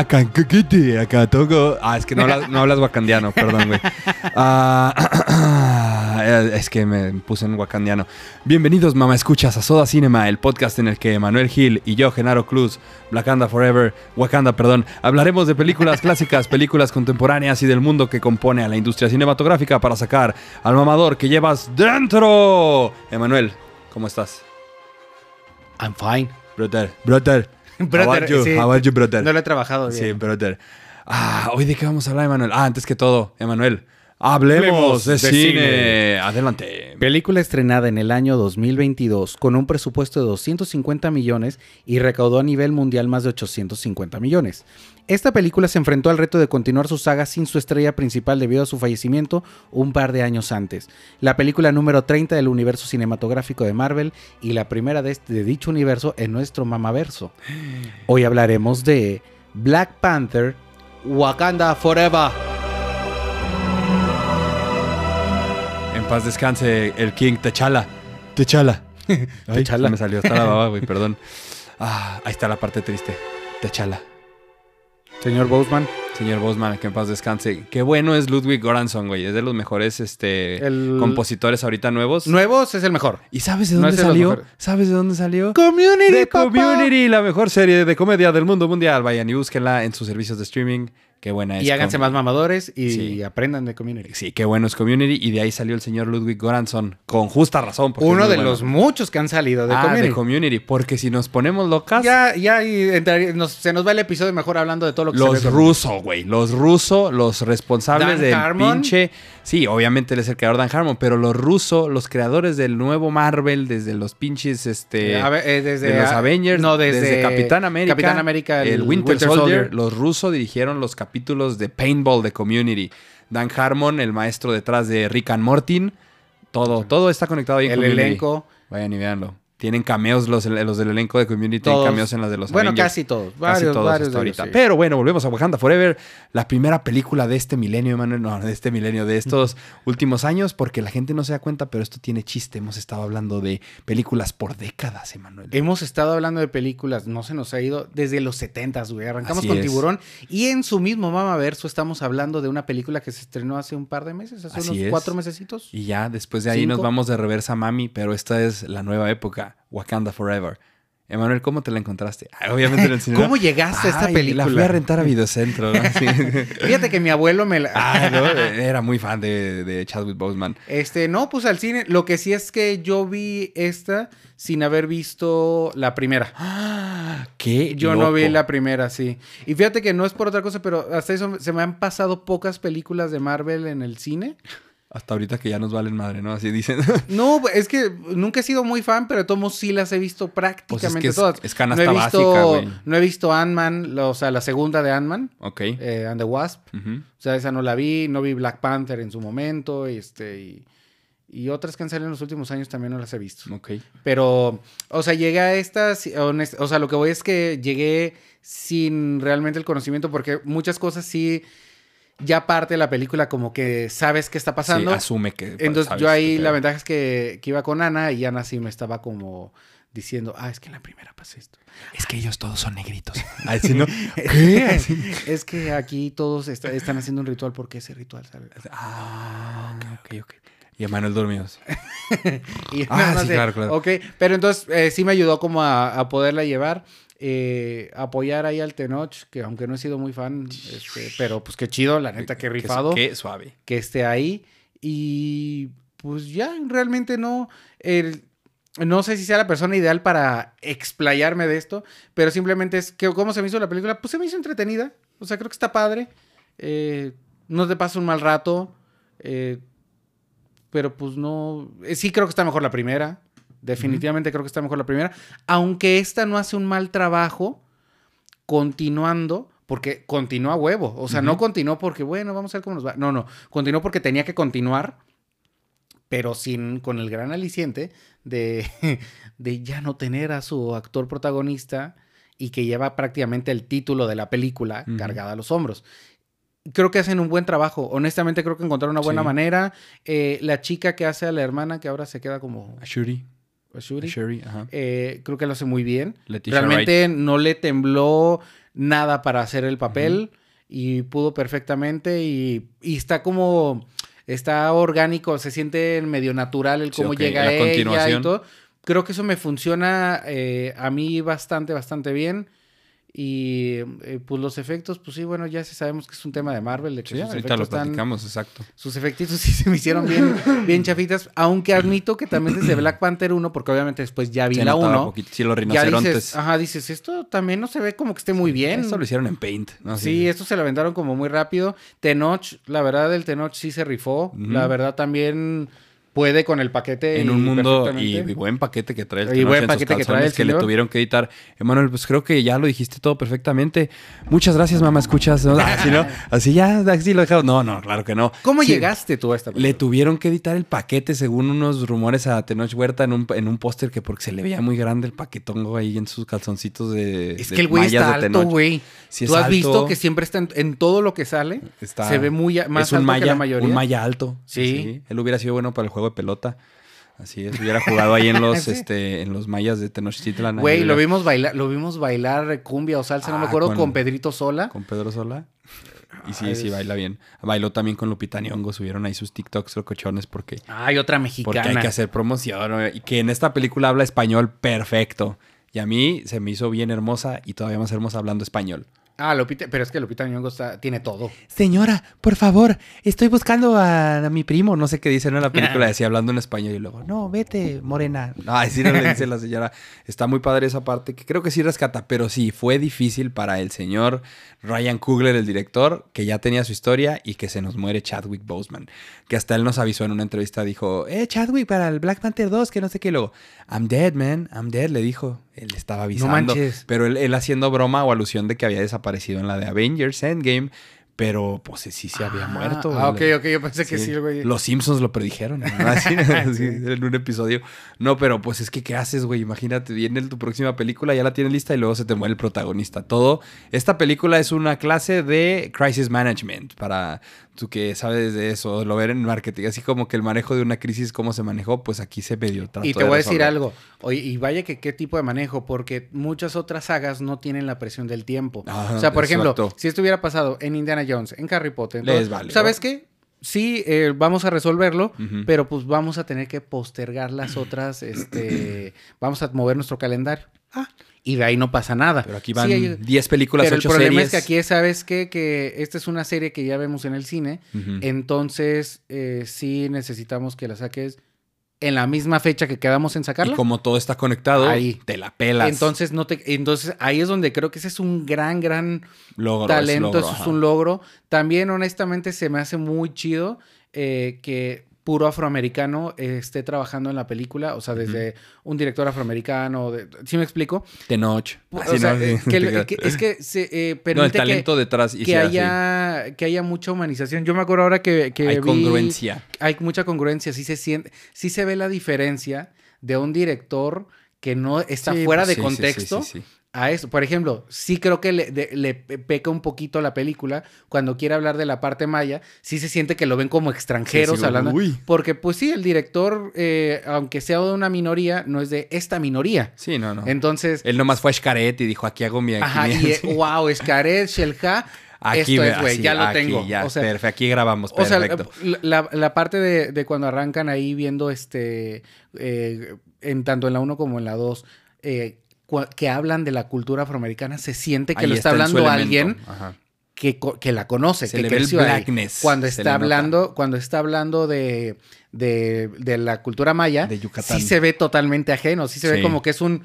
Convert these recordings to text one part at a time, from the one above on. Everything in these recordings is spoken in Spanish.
acá, caquete, acá toco. Ah, es que no hablas, no hablas wakandiano, perdón, güey. Ah, es que me puse en wakandiano. Bienvenidos, mamá, escuchas a Soda Cinema, el podcast en el que Manuel Gil y yo, Genaro Cruz, Wakanda Forever, Wakanda, perdón, hablaremos de películas clásicas, películas contemporáneas y del mundo que compone a la industria cinematográfica para sacar al mamador que llevas dentro. Emanuel, ¿cómo estás? I'm fine. Brother, brother. Brother, How are you? sí. How are you, brother? No lo he trabajado bien. Sí, brother. Ah, hoy de qué vamos a hablar, Emanuel. Ah, antes que todo, Emanuel. Hablemos de, de cine. cine. Adelante. Película estrenada en el año 2022 con un presupuesto de 250 millones y recaudó a nivel mundial más de 850 millones. Esta película se enfrentó al reto de continuar su saga sin su estrella principal debido a su fallecimiento un par de años antes. La película número 30 del universo cinematográfico de Marvel y la primera de, este- de dicho universo en nuestro mamaverso. Hoy hablaremos de Black Panther, Wakanda Forever. Paz descanse el King Techala. Techala. Se me salió hasta la baba, güey, perdón. Ah, ahí está la parte triste. Techala. Señor Boseman. Señor Bosman, que en paz descanse. Qué bueno es Ludwig Göransson, güey. Es de los mejores este, El- compositores ahorita nuevos. Nuevos es el mejor. ¿Y sabes de dónde de salió? ¿Sabes de dónde salió? Community, The Community, la mejor serie de comedia del mundo mundial. Vayan y búsquenla en sus servicios de streaming. Qué buena es. Y háganse más mamadores y Sí. aprendan de Community. Sí, qué bueno es Community. Y de ahí salió el señor Ludwig Göransson. Con justa razón. Uno de bueno. los muchos que han salido de ah, Community. de Community. Porque si nos ponemos locas... ya, ya, y nos- se nos va el episodio mejor hablando de todo lo que Los rusos, güey. Los rusos, los responsables Dan del Harmon. pinche. Sí, obviamente él es el creador Dan Harmon, pero los rusos, los creadores del nuevo Marvel, desde los pinches, este. Eh, desde de los Avengers, no, desde, Capitán América, Capitán América, el, Winter, Soldier, los rusos dirigieron los capítulos de Paintball de Community. Dan Harmon, el maestro detrás de Rick and Morty, todo, todo está conectado ahí en el Community. elenco. Vayan y véanlo. Tienen cameos los, los del elenco de Community, tienen Todos. cameos en las de los Bueno, Avengers. casi todos. Casi Varios, todos varios hasta ellos, ahorita. sí. Pero bueno, volvemos a Wakanda Forever, la primera película de este milenio, Emanuel, no, de este milenio, de estos últimos años, porque la gente no se da cuenta, pero esto tiene chiste. Hemos estado hablando de películas por décadas, Emanuel. Hemos estado hablando de películas, no se nos ha ido desde los 70 güey. Arrancamos Así con es. Tiburón y en su mismo mamaverso estamos hablando de una película que se estrenó hace un par de meses, hace Así unos es. cuatro mesecitos. Y ya después de ahí Cinco. nos vamos de reversa mami, pero esta es la nueva época, Wakanda Forever. Emanuel, ¿cómo te la encontraste? Obviamente en el cine. ¿Cómo llegaste a esta Ay, película? La fui a rentar a Videocentro. ¿no? Sí. Fíjate que mi abuelo me la... Ah, no, era muy fan de, de Chadwick Boseman. Este, no, pues al cine. Lo que sí es que yo vi esta sin haber visto la primera. ¡Ah! ¡Qué Yo no vi la primera, sí. Y fíjate que no es por otra cosa, pero hasta eso se me han pasado pocas películas de Marvel en el cine. Hasta ahorita que ya nos valen madre, ¿no? Así dicen. No, es que nunca he sido muy fan, pero de todos modos sí las he visto prácticamente Pues es, todas. es canasta no he visto, básica, güey. No he visto Ant-Man, o sea, la segunda de Ant-Man, ok. eh, and the Wasp. O sea, esa no la vi. No vi Black Panther en su momento. Este, y, y otras que han salido en los últimos años también no las he visto. Ok. Pero, o sea, llegué a estas, o sea, lo que voy es que llegué sin realmente el conocimiento porque muchas cosas sí, ya parte de la película como que sabes qué está pasando. Sí, asume que. Entonces sabes yo ahí la ventaja es que, que iba con Ana y Ana sí me estaba como diciendo, ah, es que en la primera pasa esto. Es que ellos todos son negritos. Ay, sí, ¿no? ¿Qué? Así. es que aquí todos est- están haciendo un ritual porque ese ritual, ¿sabes? Ah, ok, ok, ok. Y Emanuel dormido. Y Ah, sí, claro, claro. Ok, pero entonces eh, sí me ayudó como a, a poderla llevar. Eh, apoyar ahí al Tenoch, que aunque no he sido muy fan, este, pero pues qué chido, la neta, qué rifado Qué suave. que esté ahí. Y pues ya, realmente no. el- no sé si sea la persona ideal para explayarme de esto, pero simplemente es que, ¿cómo se me hizo la película? Pues se me hizo entretenida. O sea, creo que está padre. eh, no te pasa un mal rato. eh, pero pues no. sí, creo que está mejor la primera. Definitivamente creo que está mejor la primera. Aunque esta no hace un mal trabajo continuando. Porque continúa a huevo. O sea, no continuó porque, bueno, vamos a ver cómo nos va. No, no. Continuó porque tenía que continuar. Pero sin, con el gran aliciente de, de ya no tener a su actor protagonista y que lleva prácticamente el título de la película cargada a los hombros. Creo que hacen un buen trabajo. Honestamente, creo que encontraron una buena Sí. manera. Eh, la chica que hace a la hermana, que ahora se queda como Shuri. Shuri, Shuri, ajá. eh, creo que lo hace muy bien. Leticia Realmente no le tembló nada para hacer el papel y pudo perfectamente y, y está como está orgánico, se siente medio natural el Sí, cómo llega la ella y todo. Creo que eso me funciona eh, a mí bastante, bastante bien. Y eh, pues los efectos, pues sí, bueno, ya sabemos que es un tema de Marvel, de que Sí, sus ahorita lo están- platicamos, exacto. sus efectitos sí se me hicieron bien, bien chafitas, aunque admito que también desde Black Panther 1, porque obviamente después ya vi Se la notaba 1, poquito. Sí, los ya rinocerontes. dices, ajá, dices, esto también no se ve como que esté muy bien. Esto lo hicieron en Paint. ¿no? Sí, esto se lo aventaron como muy rápido. Tenoch, la verdad, el Tenoch sí se rifó. La verdad también puede con el paquete. en un mundo y, y buen paquete que trae el Y buen paquete que trae el que le tuvieron que editar. Emanuel, pues creo que ya lo dijiste todo perfectamente. Muchas gracias, mamá, escuchas. ¿no? Así, ¿no? Así ya, así lo dejaron. No, no, claro que no. ¿Cómo Sí, llegaste tú a esta Le película? tuvieron que editar el paquete según unos rumores a Tenoch Huerta en un, en un póster que porque se le veía muy grande el paquetongo ahí en sus calzoncitos de Es de que el güey está alto, güey. Sí, Tú has visto que siempre está en, en todo lo que sale. Está- se ve muy más es un alto malla, que la mayoría. Un malla alto. Sí. Él hubiera sido bueno para el juego de pelota. Así es, hubiera jugado ahí en los, Sí. este, en los mayas de Tenochtitlan. Güey, lo vimos bailar, lo vimos bailar cumbia o salsa, no me Ah, acuerdo, con- con, Pedrito Sola. Con Pedro Sola. Y sí, Ay, sí, baila bien. Bailó también con Lupita Nyong'o. Subieron ahí sus TikToks locochones porque, Ay, otra porque mexicana. hay que hacer promoción. ¿no? Y que en esta película habla español perfecto. Y a mí se me hizo bien hermosa y todavía más hermosa hablando español. Ah, Lupita, pero es que Lupita Nyong'o está- tiene todo. Señora, por favor, estoy buscando a, a mi primo. No sé qué dice ¿no? en la película, decía hablando en español y luego, no, vete, morena. No, así no le dice la señora. Está muy padre esa parte que creo que sí rescata, pero sí, fue difícil para el señor Ryan Coogler, el director, que ya tenía su historia y que se nos muere Chadwick Boseman. Que hasta él nos avisó en una entrevista, dijo, eh, Chadwick, para el Black Panther 2, que no sé qué. Y luego, I'm dead, man, I'm dead, le dijo. Él estaba avisando. manches. Pero él, él haciendo broma o alusión de que había desaparecido en la de Avengers Endgame. Pero pues sí se había Ah, muerto. Ah, ok, ok, yo pensé que sí, güey. Los Simpsons lo predijeron. ¿no? Así, así, en un episodio. No, pero pues es que ¿qué haces, güey? Imagínate, viene tu próxima película, ya la tienes lista y luego se te muere el protagonista. Todo. Esta película es una clase de crisis management para tú que sabes de eso, lo ver en marketing. Así como que el manejo de una crisis, cómo se manejó, pues aquí se medio trató Y te de voy a decir algo. Oye, y vaya que qué tipo de manejo, porque muchas otras sagas no tienen la presión del tiempo. Ah, o sea, por ejemplo, si esto hubiera pasado en Indiana Jones, en Harry Potter, en Les vale, ¿sabes qué? Sí, eh, vamos a resolverlo, pero pues vamos a tener que postergar las otras, este, vamos a mover nuestro calendario. Ah, y de ahí no pasa nada. Pero aquí van hay- 10 películas, pero el 8 problema series. es que aquí, ¿sabes qué? Que esta es una serie que ya vemos en el cine, entonces eh, sí necesitamos que la saques en la misma fecha que quedamos en sacarla. Y como todo está conectado, Ahí. te la pelas. Entonces, no te, entonces ahí es donde creo que ese es un gran, gran Logro, es talento, logro, eso es un logro. También, honestamente, se me hace muy chido eh, que puro afroamericano eh, esté trabajando en la película, o sea, desde un director afroamericano, de, ¿sí me explico? Tenoch. Así, sea, ¿no? eh, que, que- es que se eh, no, el que, talento detrás. y que así. haya, que haya mucha humanización. Yo me acuerdo ahora que, que Hay vi- congruencia. hay mucha congruencia, sí se siente, sí se ve la diferencia de un director que no está Sí, fuera pues de sí, contexto sí, sí. A eso. Por ejemplo, sí creo que le, de- le peca un poquito la película cuando quiere hablar de la parte maya. Sí se siente que lo ven como extranjeros Sí, sí, hablando. uy. Porque, pues sí, el director, eh, aunque sea de una minoría, no es de esta minoría. Sí, no, no. Entonces, Él nomás fue a Xcaret y dijo, aquí hago mi... aquí ajá, mi- y eh, sí. wow, Escaret, Shelja. Aquí, esto es, güey, ya lo aquí, tengo. ya, O sea, perfecto, aquí grabamos, O sea, la, la parte de, de cuando arrancan ahí viendo este, eh, en tanto en la 1 como en la 2, eh, cua- que hablan de la cultura afroamericana, se siente que Ahí lo está hablando alguien que, que la conoce, Se que le ve el blackness, Cuando está le hablando, cuando está hablando de, de, de la cultura maya, De Yucatán. sí se ve totalmente ajeno, sí se ve como que es un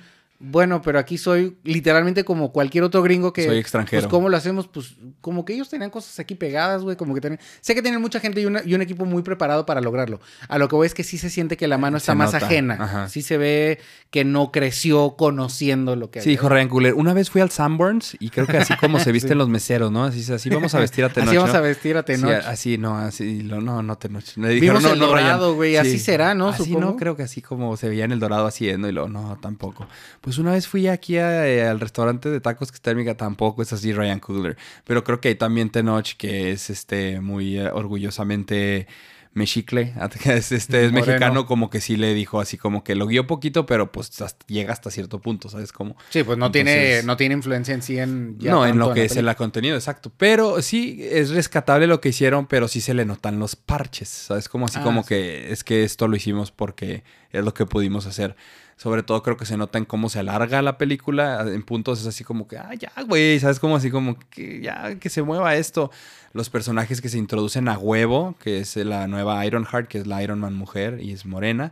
bueno, pero aquí soy literalmente como cualquier otro gringo que Soy extranjero. Pues cómo lo hacemos, pues como que ellos tenían cosas aquí pegadas, güey, como que tenían sé que tienen mucha gente y, una- y un equipo muy preparado para lograrlo. A lo que voy es que sí se siente que la mano está Se más nota, ajena. ajá. Sí se ve que no creció conociendo lo que Sí, Ryan Coogler. Una vez fui al Sanborns y creo que así como se visten los meseros, ¿no? Así, así vamos a vestir a Tenoch, Así vamos ¿no? a vestir a Tenoch. Sí, así, no, así, lo- no, no Tenoch. Le Vimos no, el no, dorado, güey, así será, ¿no? Así Supongo. no, creo que así como se veía en el dorado haciendo y luego, no, tampoco. Pues una vez fui aquí a, eh, al restaurante de tacos que está en tampoco es así Ryan Coogler. Pero creo que hay también Tenoch que es este muy eh, orgullosamente Mexicle, es, este, es Moreno. mexicano, como que sí le dijo así, como que lo guió poquito, pero pues hasta- llega hasta cierto punto, ¿sabes? Como, Sí, pues no tiene, no tiene influencia en sí en... ya no, en lo que es el contenido, exacto. Pero sí es rescatable lo que hicieron, pero sí se le notan los parches, ¿sabes? Como así Ah, como sí. que es que esto lo hicimos porque es lo que pudimos hacer. Sobre todo creo que se nota en cómo se alarga la película. En puntos es así como que, ah, ya, güey, ¿sabes? Como así como que ya, que se mueva esto. Los personajes que se introducen a huevo, que es la nueva Ironheart, que es la Iron Man mujer y es morena.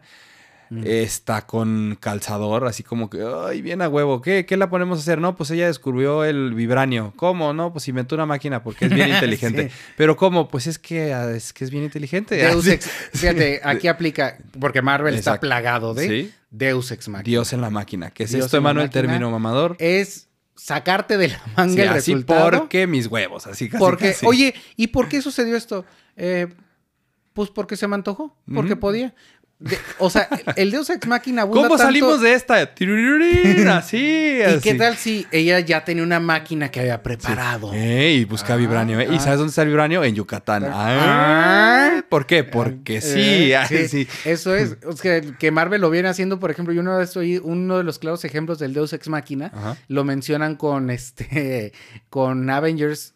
Mm. Está con calzador, así como que, ay, bien a huevo. ¿Qué, ¿Qué la ponemos a hacer? No, pues ella descubrió el vibranio. ¿Cómo? No, pues inventó una máquina porque es bien inteligente. Sí. Pero ¿cómo? Pues es que, ah, es que es bien inteligente. Deus. Ex, fíjate, aquí aplica, porque Marvel está plagado de Sí. Deus Ex Machina. Dios en la máquina. ¿Qué es Dios esto, Emanuel? Término mamador. Es sacarte de la manga Sí, el así resultado. porque mis huevos, así casi porque, casi. oye, ¿y por qué sucedió esto? Eh, pues porque se me antojó, porque podía. De- o sea, el Deus Ex Machina abunda ¿Cómo tanto- salimos de esta? Así, ¿Y qué tal si ella ya tenía una máquina que había preparado? Ey, y busca Ah, vibranio. ¿eh? ¿Y ah. sabes dónde está el vibranio? En Yucatán. Ah. ¿Por qué? Porque Eh, sí. sí. Eso es. O sea, que Marvel lo viene haciendo, por ejemplo, yo una vez oí uno de los claros ejemplos del Deus Ex Machina. Ajá. Lo mencionan con este. con Avengers,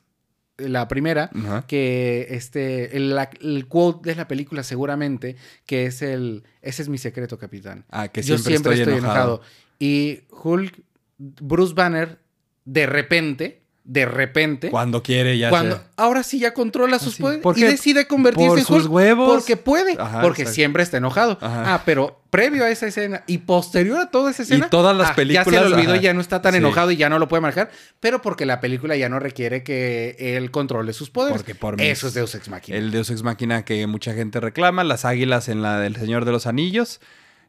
la primera. Que este. El, la- el quote de la película, seguramente, que es el. Ese es mi secreto, capitán. Ah, que Yo siempre, siempre estoy, estoy, enojado. enojado. Y Hulk, Bruce Banner, de repente, de repente. Cuando quiere ya Cuando ahora sí ya controla sus poderes ¿Por y decide convertirse Por en sus Hulk huevos. porque puede, Ajá, porque exacto. siempre está enojado. Ajá. Ah, pero previo a esa escena y posterior a toda esa escena, todas las ah, ya películas, se le olvidó y ya no está tan Sí. enojado y ya no lo puede manejar, pero porque la película ya no requiere que él controle sus poderes. Porque por mis- Eso es Deus Ex Machina. El Deus Ex Máquina que mucha gente reclama, las águilas en la del Señor de los Anillos,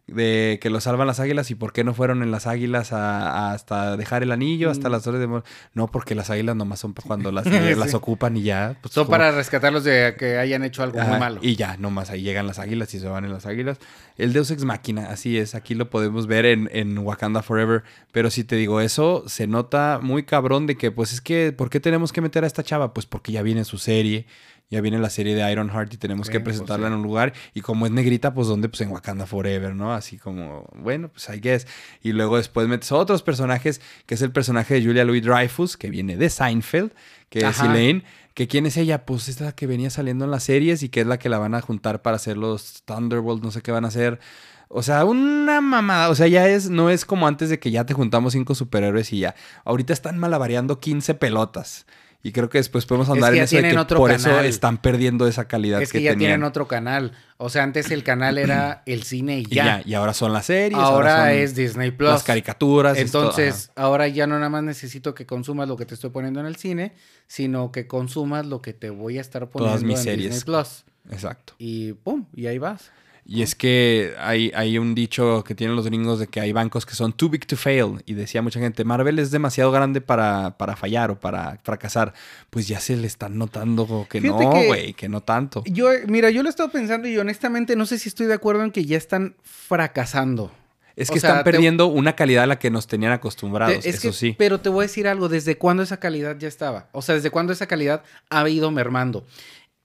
de que lo salvan las águilas y por qué no fueron en las águilas a- a hasta dejar el anillo, hasta Mm. las horas de... No, porque las águilas nomás son cuando las, Sí. las ocupan y ya. pues, Son como- para rescatarlos de que hayan hecho algo muy malo. Y ya, nomás ahí llegan las águilas y se van en las águilas. El Deus Ex Máquina, así es, aquí lo podemos ver en, en Wakanda Forever. Pero si te digo eso, se nota muy cabrón de que, pues es que, ¿por qué tenemos que meter a esta chava? Pues porque ya viene su serie, ya viene la serie de Ironheart y tenemos que pues presentarla sí. en un lugar. Y como es negrita, pues ¿dónde? Pues en Wakanda Forever, ¿no? Así como, bueno, pues I guess. Y luego después metes a otros personajes, que es el personaje de Julia Louis Dreyfus, que viene de Seinfeld, que Ajá. es Elaine. ¿Que quién es ella? Pues es la que venía saliendo en las series y que es la que la van a juntar para hacer los Thunderbolts, no sé qué van a hacer. O sea, una mamada. O sea, ya es, no es como antes de que ya te juntamos cinco superhéroes y ya. Ahorita están malabareando 15 pelotas. Y creo que después podemos Es andar que en ya eso de que por canal. eso están perdiendo esa calidad es que, que, ya tenían. tienen otro canal. O sea, antes el canal era el cine y Y ya. ya. Y ahora son las series. ahora es Disney Plus. las caricaturas. Entonces, ahora ya no nada más necesito que consumas lo que te estoy poniendo en el cine, sino que consumas lo que te voy a estar poniendo Todas mis en series. Disney Plus. exacto. Y pum, y ahí vas. Y es que hay, hay un dicho que tienen los gringos de que hay bancos que son too big to fail. Y decía mucha gente, Marvel es demasiado grande para, para fallar o para fracasar. Pues ya se le están notando que Fíjate no, que- güey, que no tanto. Yo, mira, yo lo he estado pensando y honestamente no sé si estoy de acuerdo en que ya están fracasando. Es o que sea, están te- perdiendo una calidad a la que nos tenían acostumbrados, Te- es eso que- sí. Pero te voy a decir algo, ¿desde cuándo esa calidad ya estaba? O sea, ¿desde cuándo esa calidad ha ido mermando?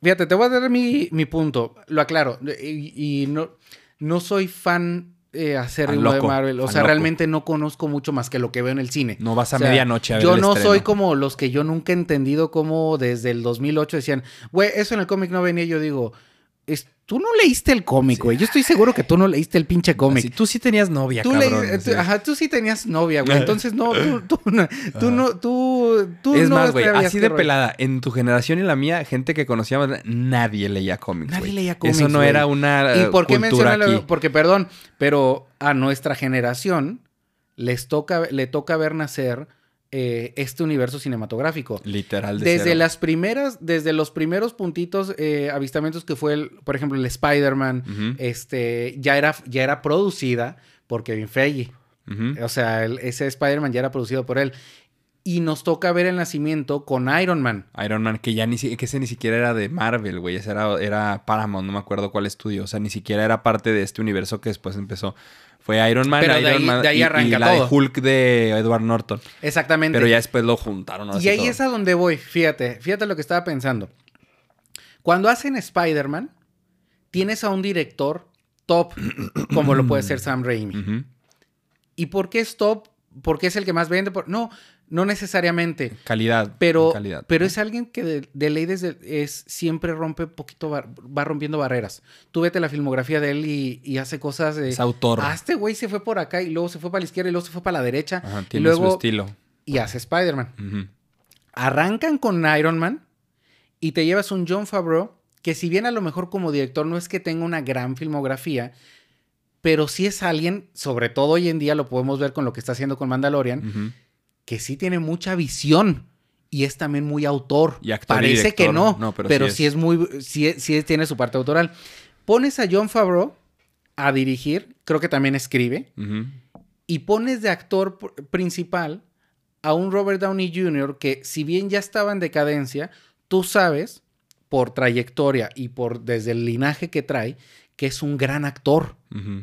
Fíjate, te voy a dar mi, mi punto, lo aclaro, y, y no, no soy fan eh, de loco, Marvel, o sea, loco. realmente no conozco mucho más que lo que veo en el cine. No vas a O sea, medianoche a ver Yo el no estreno. soy como los que yo nunca he entendido cómo desde el 2008 decían, güey, eso en el cómic no venía. Yo digo, es- tú no leíste el cómic, güey. Yo estoy seguro que tú no leíste el pinche cómic. Así, tú sí tenías novia, Tú, cabrón. le- así. tú- ajá, tú sí tenías novia, güey. Entonces, no, tú, tú, no, tú, no, tú, tú es no más, güey, así de rollo. pelada. En tu generación y la mía, gente que conocíamos, nadie leía cómics. Nadie leía cómics, Eso no era una ¿Y eh, por qué cultura mencionarlo? aquí. Porque, perdón, pero a nuestra generación les toca, le toca ver nacer eh, este universo cinematográfico. Literal de Desde cero. las primeras, desde los primeros puntitos, eh, avistamientos que fue, el, por ejemplo, el Spider-Man, este, ya era, ya era producida por Kevin Feige. O sea, el- ese Spider-Man ya era producido por él. Y nos toca ver el nacimiento con Iron Man. Iron Man, que ya ni que ese ni siquiera era de Marvel, güey. Ese era, era Paramount, no me acuerdo cuál estudio. O sea, ni siquiera era parte de este universo que después empezó. Fue Iron Man, Pero de Iron ahí- Man de ahí y- y, arranca la todo. de Hulk de Edward Norton. Exactamente. Pero ya después lo juntaron. y ahí todo. es a donde voy. Fíjate, fíjate lo que estaba pensando. Cuando hacen Spider-Man, tienes a un director top, como lo puede ser Sam Raimi. ¿Y por qué es top? Porque es el que más vende. Por- No, no necesariamente. Calidad. Pero, calidad. pero es alguien que de, de ley desde es siempre rompe poquito, bar- va rompiendo barreras. Tú vete la filmografía de él y, y hace cosas de... Es autor. Ah, este güey se fue por acá y luego se fue para la izquierda y luego se fue para la derecha. Ajá, y tiene luego su estilo. y hace Spider-Man. Arrancan con Iron Man y te llevas un John Favreau que si bien a lo mejor como director no es que tenga una gran filmografía, pero sí es alguien, sobre todo hoy en día lo podemos ver con lo que está haciendo con Mandalorian, Ujú. Que sí tiene mucha visión y es también muy autor. Y actor y Parece director. que no, No, pero pero, sí sí, es. muy, sí, sí tiene su parte autoral. Pones a John Favreau a dirigir, creo que también escribe, y pones de actor pr- principal a un Robert Downey Jr. que si bien ya estaba en decadencia, tú sabes por trayectoria y por desde el linaje que trae que es un gran actor.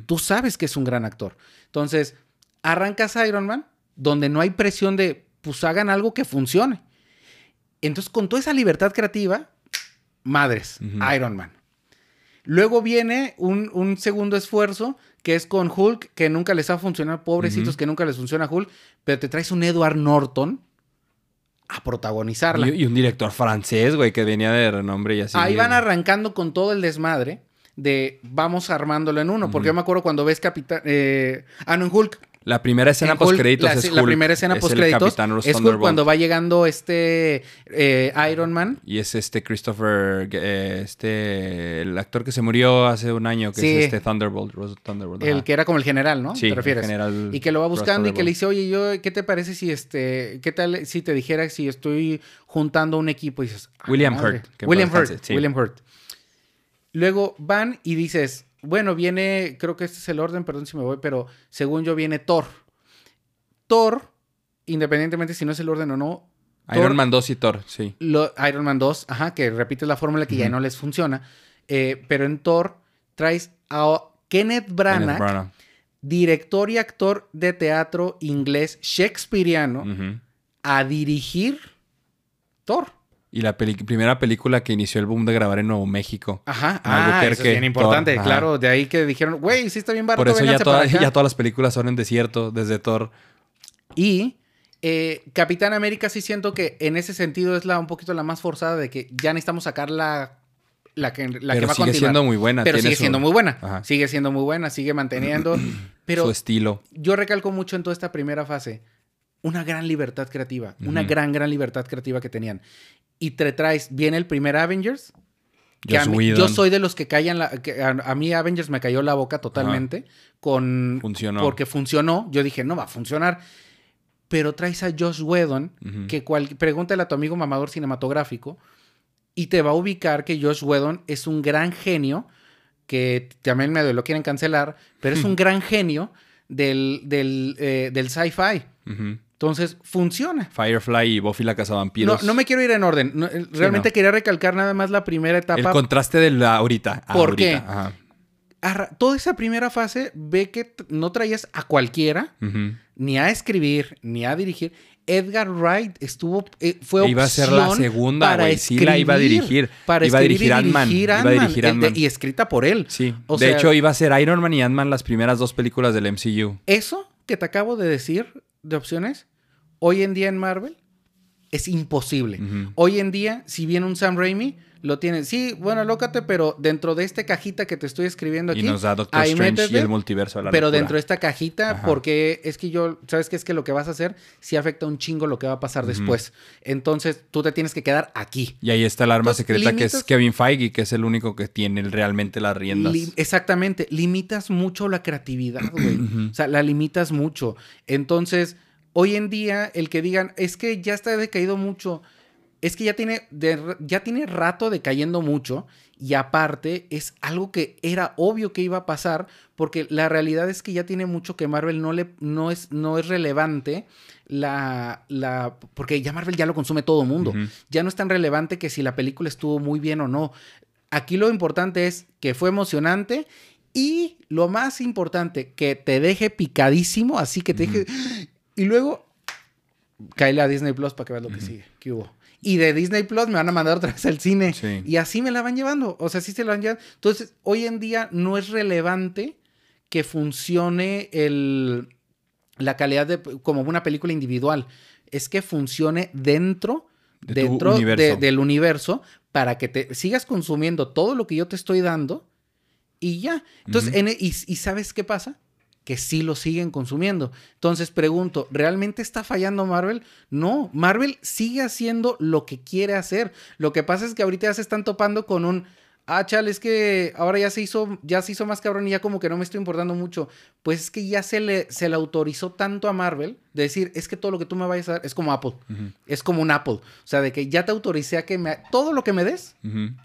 Tú sabes que es un gran actor. Entonces, arrancas Iron Man donde no hay presión de pues hagan algo que funcione. Entonces, con toda esa libertad creativa, madres. Iron Man. Luego viene un, un segundo esfuerzo que es con Hulk, que nunca les ha funcionado, pobrecitos que nunca les funciona Hulk, pero te traes un Edward Norton a protagonizarla. Y, y un director francés, güey, que venía de renombre y así. Ahí van arrancando con todo el desmadre de vamos armándolo en uno, porque yo me acuerdo cuando ves Capitán... eh, ah, no, en Hulk. La primera escena En Hulk, post créditos la, es la Hulk, primera escena es es Hulk cuando va llegando este eh, Iron Man. Y es este Christopher, eh, este, el actor que se murió hace un año, que Sí. es este Thunderbolt. El ajá. que era como el general, ¿no? Sí, ¿Te refieres? el general Y que lo va buscando y que le dice, oye, yo, ¿qué te parece si este, qué tal si te dijera si estoy juntando un equipo? Y dices, "Ah, William madre". Hurt, William Hurt, sí. William Hurt. Luego van y dices, bueno, viene, creo que este es el orden, perdón si me voy, pero según yo viene Thor. Thor, independientemente si no es el orden o no, Iron Man 2 y Thor, sí. lo- Iron Man 2, ajá, que repites la fórmula que ya no les funciona. Eh, pero en Thor traes a Kenneth Branagh, Kenneth Branagh. director y actor de teatro inglés shakespeariano, a dirigir Thor. Y la primera película que inició el boom de grabar en Nuevo México. Ajá, ah, eso es bien importante, Thor, claro, de ahí que dijeron, güey, sí está bien barato, Por eso ya, vénganse toda- para acá". ya todas las películas son en desierto, desde Thor. Y eh, Capitán América sí siento que en ese sentido es la un poquito la más forzada de que ya necesitamos sacar la, la que, la que pero va a sigue continuar. siendo muy buena. pero sigue su- siendo muy buena. Ajá. Sigue siendo muy buena, sigue manteniendo. pero su estilo. yo recalco mucho en toda esta primera fase una gran libertad creativa, una gran, gran libertad creativa que tenían. Y te traes, viene el primer Avengers. Que mí- Whedon. yo soy de los que callan la. Que a, a mí Avengers me cayó la boca totalmente. Con. Funcionó. Porque funcionó. Yo dije, no va a funcionar. Pero traes a Josh Whedon, que cual, pregúntale a tu amigo mamador cinematográfico, y te va a ubicar que Josh Whedon es un gran genio, que también me lo quieren cancelar, pero es un gran genio del, del, eh, del sci-fi. Entonces, funciona. Firefly y Buffy la No, Cazavampiros. no me quiero ir en orden. No, eh, realmente no. quería recalcar nada más la primera El etapa. contraste de la ahorita. a ¿Por ahorita, qué? Ajá. Toda esa primera fase ve que no traías a cualquiera, ni a escribir, ni a dirigir. Edgar Wright estuvo, eh, fue Iba a ser la segunda, para. Sí la iba a escribir, dirigir. Para Iba a escribir dirigir Ant-Man. dirigir Iba a dirigir el de- Ant-Man. y escrita por él. Sí. O de sea- hecho, iba a ser Iron Man y Ant-Man las primeras dos películas del MCU. Eso que te acabo de decir de opciones, hoy en día en Marvel es imposible. Hoy en día, si viene un Sam Raimi, lo tienen. Sí, bueno, lócate, pero dentro de esta cajita que te estoy escribiendo aquí. Y nos da Doctor Strange y el multiverso de la Pero locura. dentro de esta cajita, Ajá. porque es que yo, ¿sabes qué? Es que lo que vas a hacer sí afecta un chingo lo que va a pasar después. Entonces, tú te tienes que quedar aquí. Y ahí está el arma Entonces, secreta que es Kevin Feige, que es el único que tiene realmente las riendas. Li- exactamente, limitas mucho la creatividad, güey. O sea, la limitas mucho. Entonces, hoy en día, el que digan, es que ya está decaído mucho, es que ya tiene, de- ya tiene rato decayendo mucho y aparte es algo que era obvio que iba a pasar porque la realidad es que ya tiene mucho que Marvel no, le, no, es, no es relevante la, la... Porque ya Marvel ya lo consume todo mundo. Ya no es tan relevante que si la película estuvo muy bien o no. Aquí lo importante es que fue emocionante y lo más importante, que te deje picadísimo, así que te deje... Y luego, cae a Disney Plus para que veas lo que sigue. ¿Qué hubo? Y de Disney Plus me van a mandar otra vez al cine. Sí. Y así me la van llevando. O sea, sí se la van llevando. Entonces, hoy en día no es relevante que funcione el, la calidad de como una película individual. Es que funcione dentro, De dentro de- del universo para que te sigas consumiendo todo lo que yo te estoy dando y ya. Entonces, en- y, y ¿sabes qué pasa? Que sí lo siguen consumiendo. Entonces pregunto, ¿realmente está fallando Marvel? No, Marvel sigue haciendo lo que quiere hacer. Lo que pasa es que ahorita ya se están topando con un, ah, chale, es que ahora ya se hizo, ya se hizo más cabrón y ya como que no me estoy importando mucho. Pues es que ya se le, se le autorizó tanto a Marvel de decir, es que todo lo que tú me vayas a dar es como Apple. Es como un Apple. O sea, de que ya te autoricé a que me, todo lo que me des,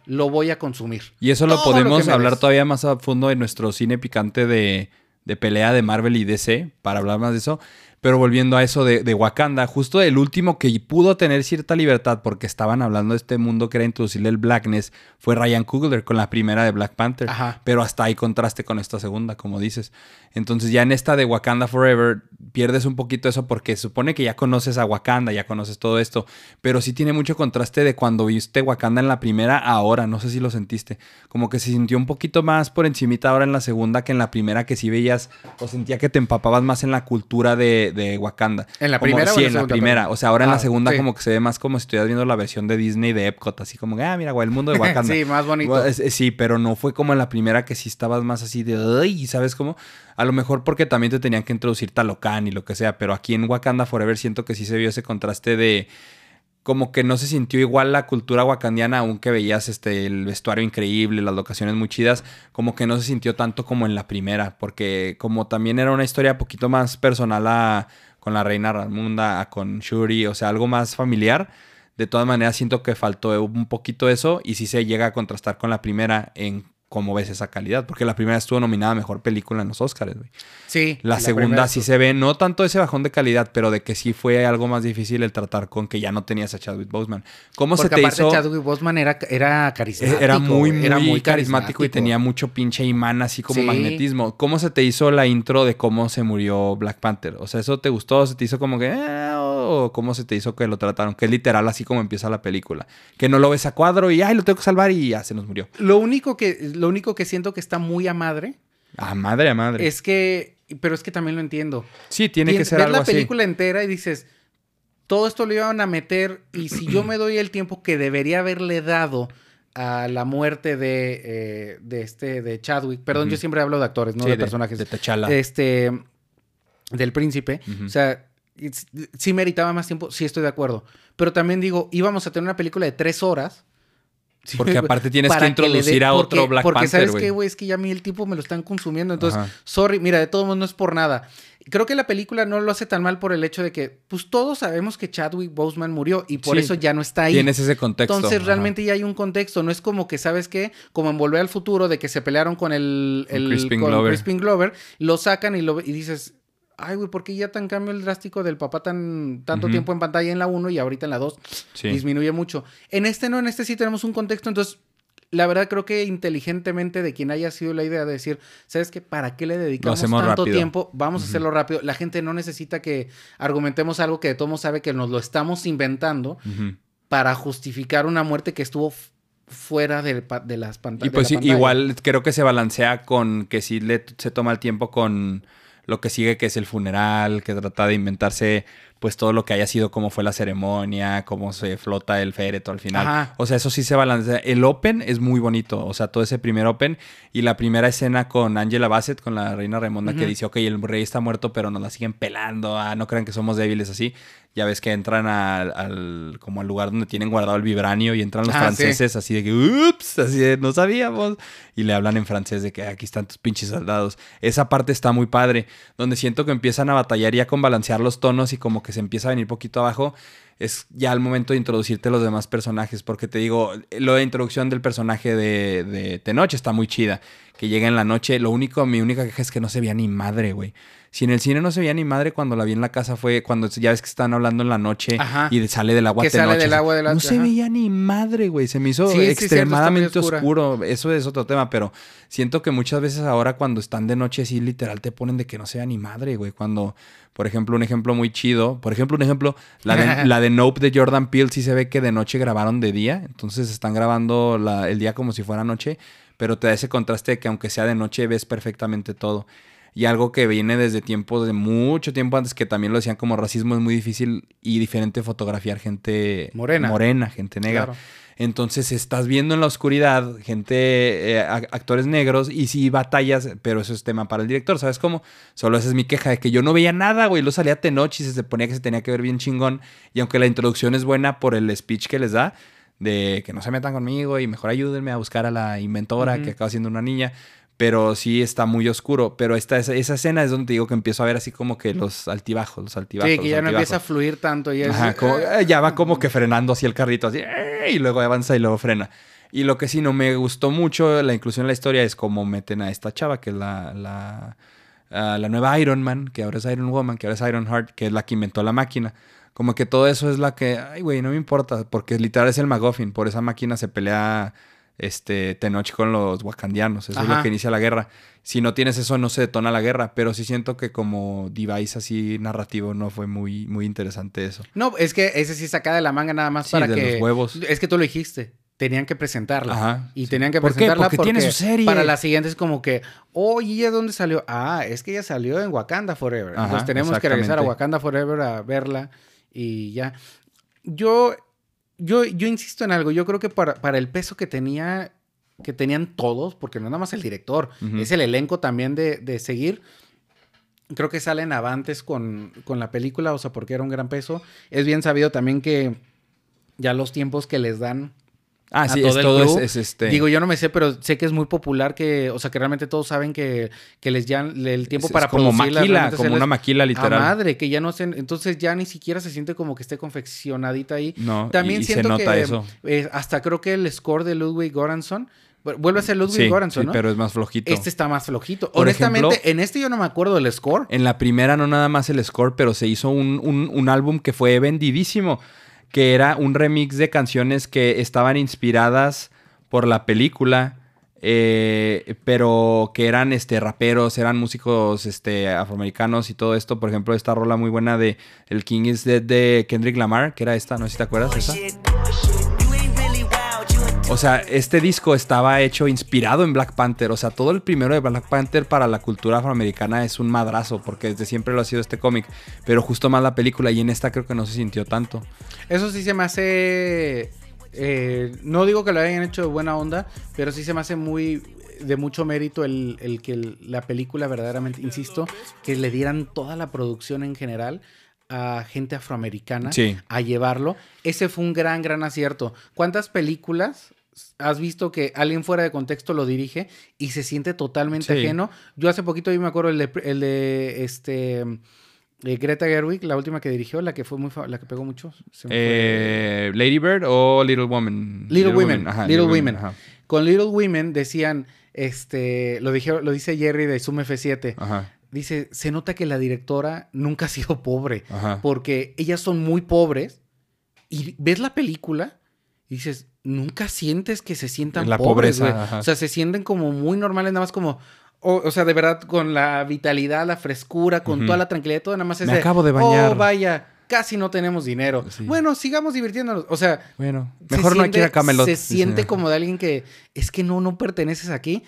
lo voy a consumir. Y eso lo Todo lo podemos hablar des. todavía más a fondo en nuestro cine picante de, de pelea de Marvel y DC, para hablar más de eso. Pero volviendo a eso de, de Wakanda, justo el último que pudo tener cierta libertad porque estaban hablando de este mundo que era introducirle el blackness fue Ryan Coogler con la primera de Black Panther. Ajá. Pero hasta hay contraste con esta segunda, como dices. Entonces ya en esta de Wakanda Forever pierdes un poquito eso porque supone que ya conoces a Wakanda, ya conoces todo esto, pero sí tiene mucho contraste de cuando viste Wakanda en la primera ahora, no sé si lo sentiste, como que se sintió un poquito más por encimita ahora en la segunda que en la primera que sí veías o sentía que te empapabas más en la cultura de, de Wakanda. ¿En la Como- primera o Sí, en la en la segunda, primera, o sea, ahora en Ah, la segunda sí. como que se ve más como si estuvieras viendo la versión de Disney de Epcot, así como, ah, mira, güey, el mundo de Wakanda. sí, más bonito. Sí, pero no fue como en la primera que sí estabas más así de, ay, ¿sabes cómo? A lo mejor porque también te tenían que introducir Talocan y lo que sea, pero aquí en Wakanda Forever siento que sí se vio ese contraste de como que no se sintió igual la cultura wakandiana, aunque veías este el vestuario increíble, las locaciones muy chidas, como que no se sintió tanto como en la primera, porque como también era una historia poquito más personal a- con la reina Ramunda, a con Shuri, o sea, algo más familiar. De todas maneras, siento que faltó un poquito eso y sí se llega a contrastar con la primera en cómo ves esa calidad, porque la primera estuvo nominada a mejor película en los Oscars, güey. Sí. La, segunda sí estuvo- se ve, no tanto ese bajón de calidad, pero de que sí fue algo más difícil el tratar con que ya no tenías a Chadwick Boseman. ¿Cómo Porque se te aparte hizo? Chadwick Boseman era, era carismático. Era muy, muy, era carismático, y tenía mucho pinche imán, así como Sí. magnetismo. ¿Cómo se te hizo la intro de cómo se murió Black Panther? O sea, ¿eso te gustó? ¿Se te hizo como que... eh, o cómo se te hizo que lo trataron? Que es literal así como empieza la película. Que no lo ves a cuadro y, ay, lo tengo que salvar y ya se nos murió. Lo único que, lo único que siento que está muy a madre A madre, a madre. es que, pero es que también lo entiendo. sí, tiene que ser ves algo la así. película entera y dices, todo esto lo iban a meter y si yo me doy el tiempo que debería haberle dado a la muerte de, eh, de este de Chadwick, perdón, yo siempre hablo de actores, no Sí, de, personajes, De T'Challa. este del príncipe, o sea, sí meritaba más tiempo, sí estoy de acuerdo, pero también digo, íbamos a tener una película de tres horas. Sí, Porque aparte tienes que introducir a otro porque- Black Porque Panther, sabes güey. qué, güey, es que ya a mí el tiempo me lo están consumiendo. Entonces, Ajá. sorry, mira, de todos modos no es por nada. Creo que la película no lo hace tan mal por el hecho de que, pues todos sabemos que Chadwick Boseman murió y por Sí. eso ya no está ahí. Tienes ese contexto. Entonces Ajá. realmente ya hay un contexto, no es como que, ¿sabes qué? Como en Volver al Futuro, de que se pelearon con el... El Crispin con Glover. Crispin Glover, lo sacan y, lo, y dices, ay, güey, ¿por qué ya tan cambio el drástico del papá tan tanto tiempo en pantalla en la 1 y ahorita en la 2? Sí. disminuye mucho. En este no, en este sí tenemos un contexto, entonces la verdad creo que inteligentemente de quien haya sido la idea de decir, ¿sabes qué? ¿Para qué le dedicamos tanto rápido. tiempo? Vamos a hacerlo rápido. La gente no necesita que argumentemos algo que de modos sabe que nos lo estamos inventando para justificar una muerte que estuvo fuera de las pantallas. Y pues igual creo que se balancea con que sí le, se toma el tiempo con lo que sigue, que es el funeral, que trata de inventarse pues todo lo que haya sido, cómo fue la ceremonia, cómo se flota el féretro al final. Ajá. O sea, eso sí se balancea. El Open es muy bonito, o sea, todo ese primer Open y la primera escena con Angela Bassett, con la reina Raimonda, que dice, ok, el rey está muerto, pero nos la siguen pelando, ah, no crean que somos débiles así. Ya ves que entran al, al- como al lugar donde tienen guardado el vibranio y entran los Ah, sí. franceses así de que, ups, así de, no sabíamos. Y le hablan en francés de que aquí están tus pinches soldados. Esa parte está muy padre, donde siento que empiezan a batallar ya con balancear los tonos y como que se empieza a venir poquito abajo. Es ya el momento de introducirte los demás personajes, porque te digo, lo de introducción del personaje de, de Tenoch está muy chida. Que llega en la noche, lo único, mi única queja es que no se veía ni madre, güey. Si en el cine no se veía ni madre cuando la vi en la casa fue cuando ya ves que están hablando en la noche Ajá. y sale del agua Que sale del agua de la- No se veía ni madre, güey. Se me hizo Sí, sí, cierto, está muy extremadamente oscuro. Eso es otro tema, pero siento que muchas veces ahora cuando están de noche sí literal te ponen de que no sea ni madre, güey. Cuando, por ejemplo, un ejemplo muy chido, por ejemplo, un ejemplo, la de, la de Nope de Jordan Peele sí se ve que de noche grabaron de día, entonces están grabando la- el día como si fuera noche, pero te da ese contraste de que aunque sea de noche ves perfectamente todo. Y algo que viene desde tiempos de mucho tiempo antes, que también lo decían como racismo, es muy difícil y diferente fotografiar gente Morena. morena gente negra. Claro. Entonces estás viendo en la oscuridad gente, eh, actores negros y sí batallas, pero eso es tema para el director, ¿sabes cómo? Solo esa es mi queja de que yo no veía nada, güey. Lo salía Tenoch y se ponía que se tenía que ver bien chingón. Y aunque la introducción es buena por el speech que les da, de que no se metan conmigo y mejor ayúdenme a buscar a la inventora que acaba siendo una niña. Pero sí está muy oscuro. Pero esta, esa, esa escena es donde te digo que empiezo a ver así como que los altibajos, los altibajos. Sí, que ya no empieza a fluir tanto. Y es, Ajá, como- eh, ya va como que frenando así el carrito, así, ¡eh! y luego avanza y luego frena. Y lo que sí no me gustó mucho la inclusión en la historia es cómo meten a esta chava, que es la, la, ah, la nueva Iron Man, que ahora es Iron Woman, que ahora es Iron Heart, que es la que inventó la máquina. Como que todo eso es la que, ay, güey, no me importa, porque literal es el McGuffin. Por esa máquina se pelea este Tenoch con los wakandianos. Eso es lo que inicia la guerra. Si no tienes eso, no se detona la guerra. Pero sí siento que como device así narrativo no fue muy, muy interesante eso. No, es que ese sí saca de la manga nada más Sí, para de que. los huevos. Es que tú lo dijiste. Tenían que presentarla. Ajá, Y sí. tenían que presentarla Porque tiene su serie. Para la siguiente es como que, oye, ¿y ella dónde salió? Ah, es que ella salió en Wakanda Forever. Ajá, Entonces tenemos que regresar a. Wakanda Forever a verla y ya. Yo, yo, yo insisto en algo. Yo creo que para, para el peso que tenía, que tenían todos, porque no nada más el director, es el elenco también de, de seguir. Creo que salen avantes con, con la película, o sea, porque era un gran peso. Es bien sabido también que ya los tiempos que les dan Ah, a sí, todo es el todo es, crew. es este. Digo, yo no me sé, pero sé que es muy popular que, o sea, que realmente todos saben que, que les ya el tiempo es- para es como producirla maquila, se como les- una maquila a literal. madre, que ya no se, entonces ya ni siquiera se siente como que esté confeccionadita ahí. No, También y, y se siento nota que eso. eh, hasta creo que el score de Ludwig Göransson vu- vuelve a ser Ludwig Sí, Göransson, sí, ¿no? pero es más flojito. Este está más flojito. Por Honestamente, ejemplo- en este yo no me acuerdo del score. En la primera no nada más el score, pero se hizo un, un- un álbum que fue vendidísimo, que era un remix de canciones que estaban inspiradas por la película, eh, pero que eran este, raperos, eran músicos este, afroamericanos y todo esto. Por ejemplo, esta rola muy buena de El King is Dead de Kendrick Lamar, que era esta, no sé si te acuerdas. Esa. O sea, este disco estaba hecho inspirado en Black Panther. O sea, todo el primero de Black Panther para la cultura afroamericana es un madrazo, porque desde siempre lo ha sido este cómic. Pero justo más la película, y en esta creo que no se sintió tanto. Eso sí se me hace. eh, no digo que lo hayan hecho de buena onda, pero sí se me hace muy de mucho mérito el, el que el- la película verdaderamente, insisto, que le dieran toda la producción en general a gente afroamericana Sí. a llevarlo. Ese fue un gran, gran acierto. ¿Cuántas películas has visto que alguien fuera de contexto lo dirige y se siente totalmente Sí. ajeno? Yo hace poquito yo me acuerdo el de, el de este eh, Greta Gerwig, la última que dirigió, la que fue muy la que pegó mucho. Eh, Lady Bird o Little Woman. Little Women, ajá, Little Women. ajá, Con Little Women decían, este, lo, dije, lo dice Jerry de Zoom F7. Ajá, Dice, se nota que la directora nunca ha sido pobre, ajá. porque ellas son muy pobres y ves la película y dices, nunca sientes que se sientan La pobres, pobreza. O sea, se sienten como muy normales, nada más como, o, o sea, de verdad, con la vitalidad, la frescura, con toda la tranquilidad, todo nada más es Me de, acabo de bañar". Oh, vaya, casi no tenemos dinero. Sí. Bueno, sigamos divirtiéndonos. O sea, Bueno, se mejor no que ir a siente- Camelot. Se siente como de alguien que es que no, no perteneces aquí.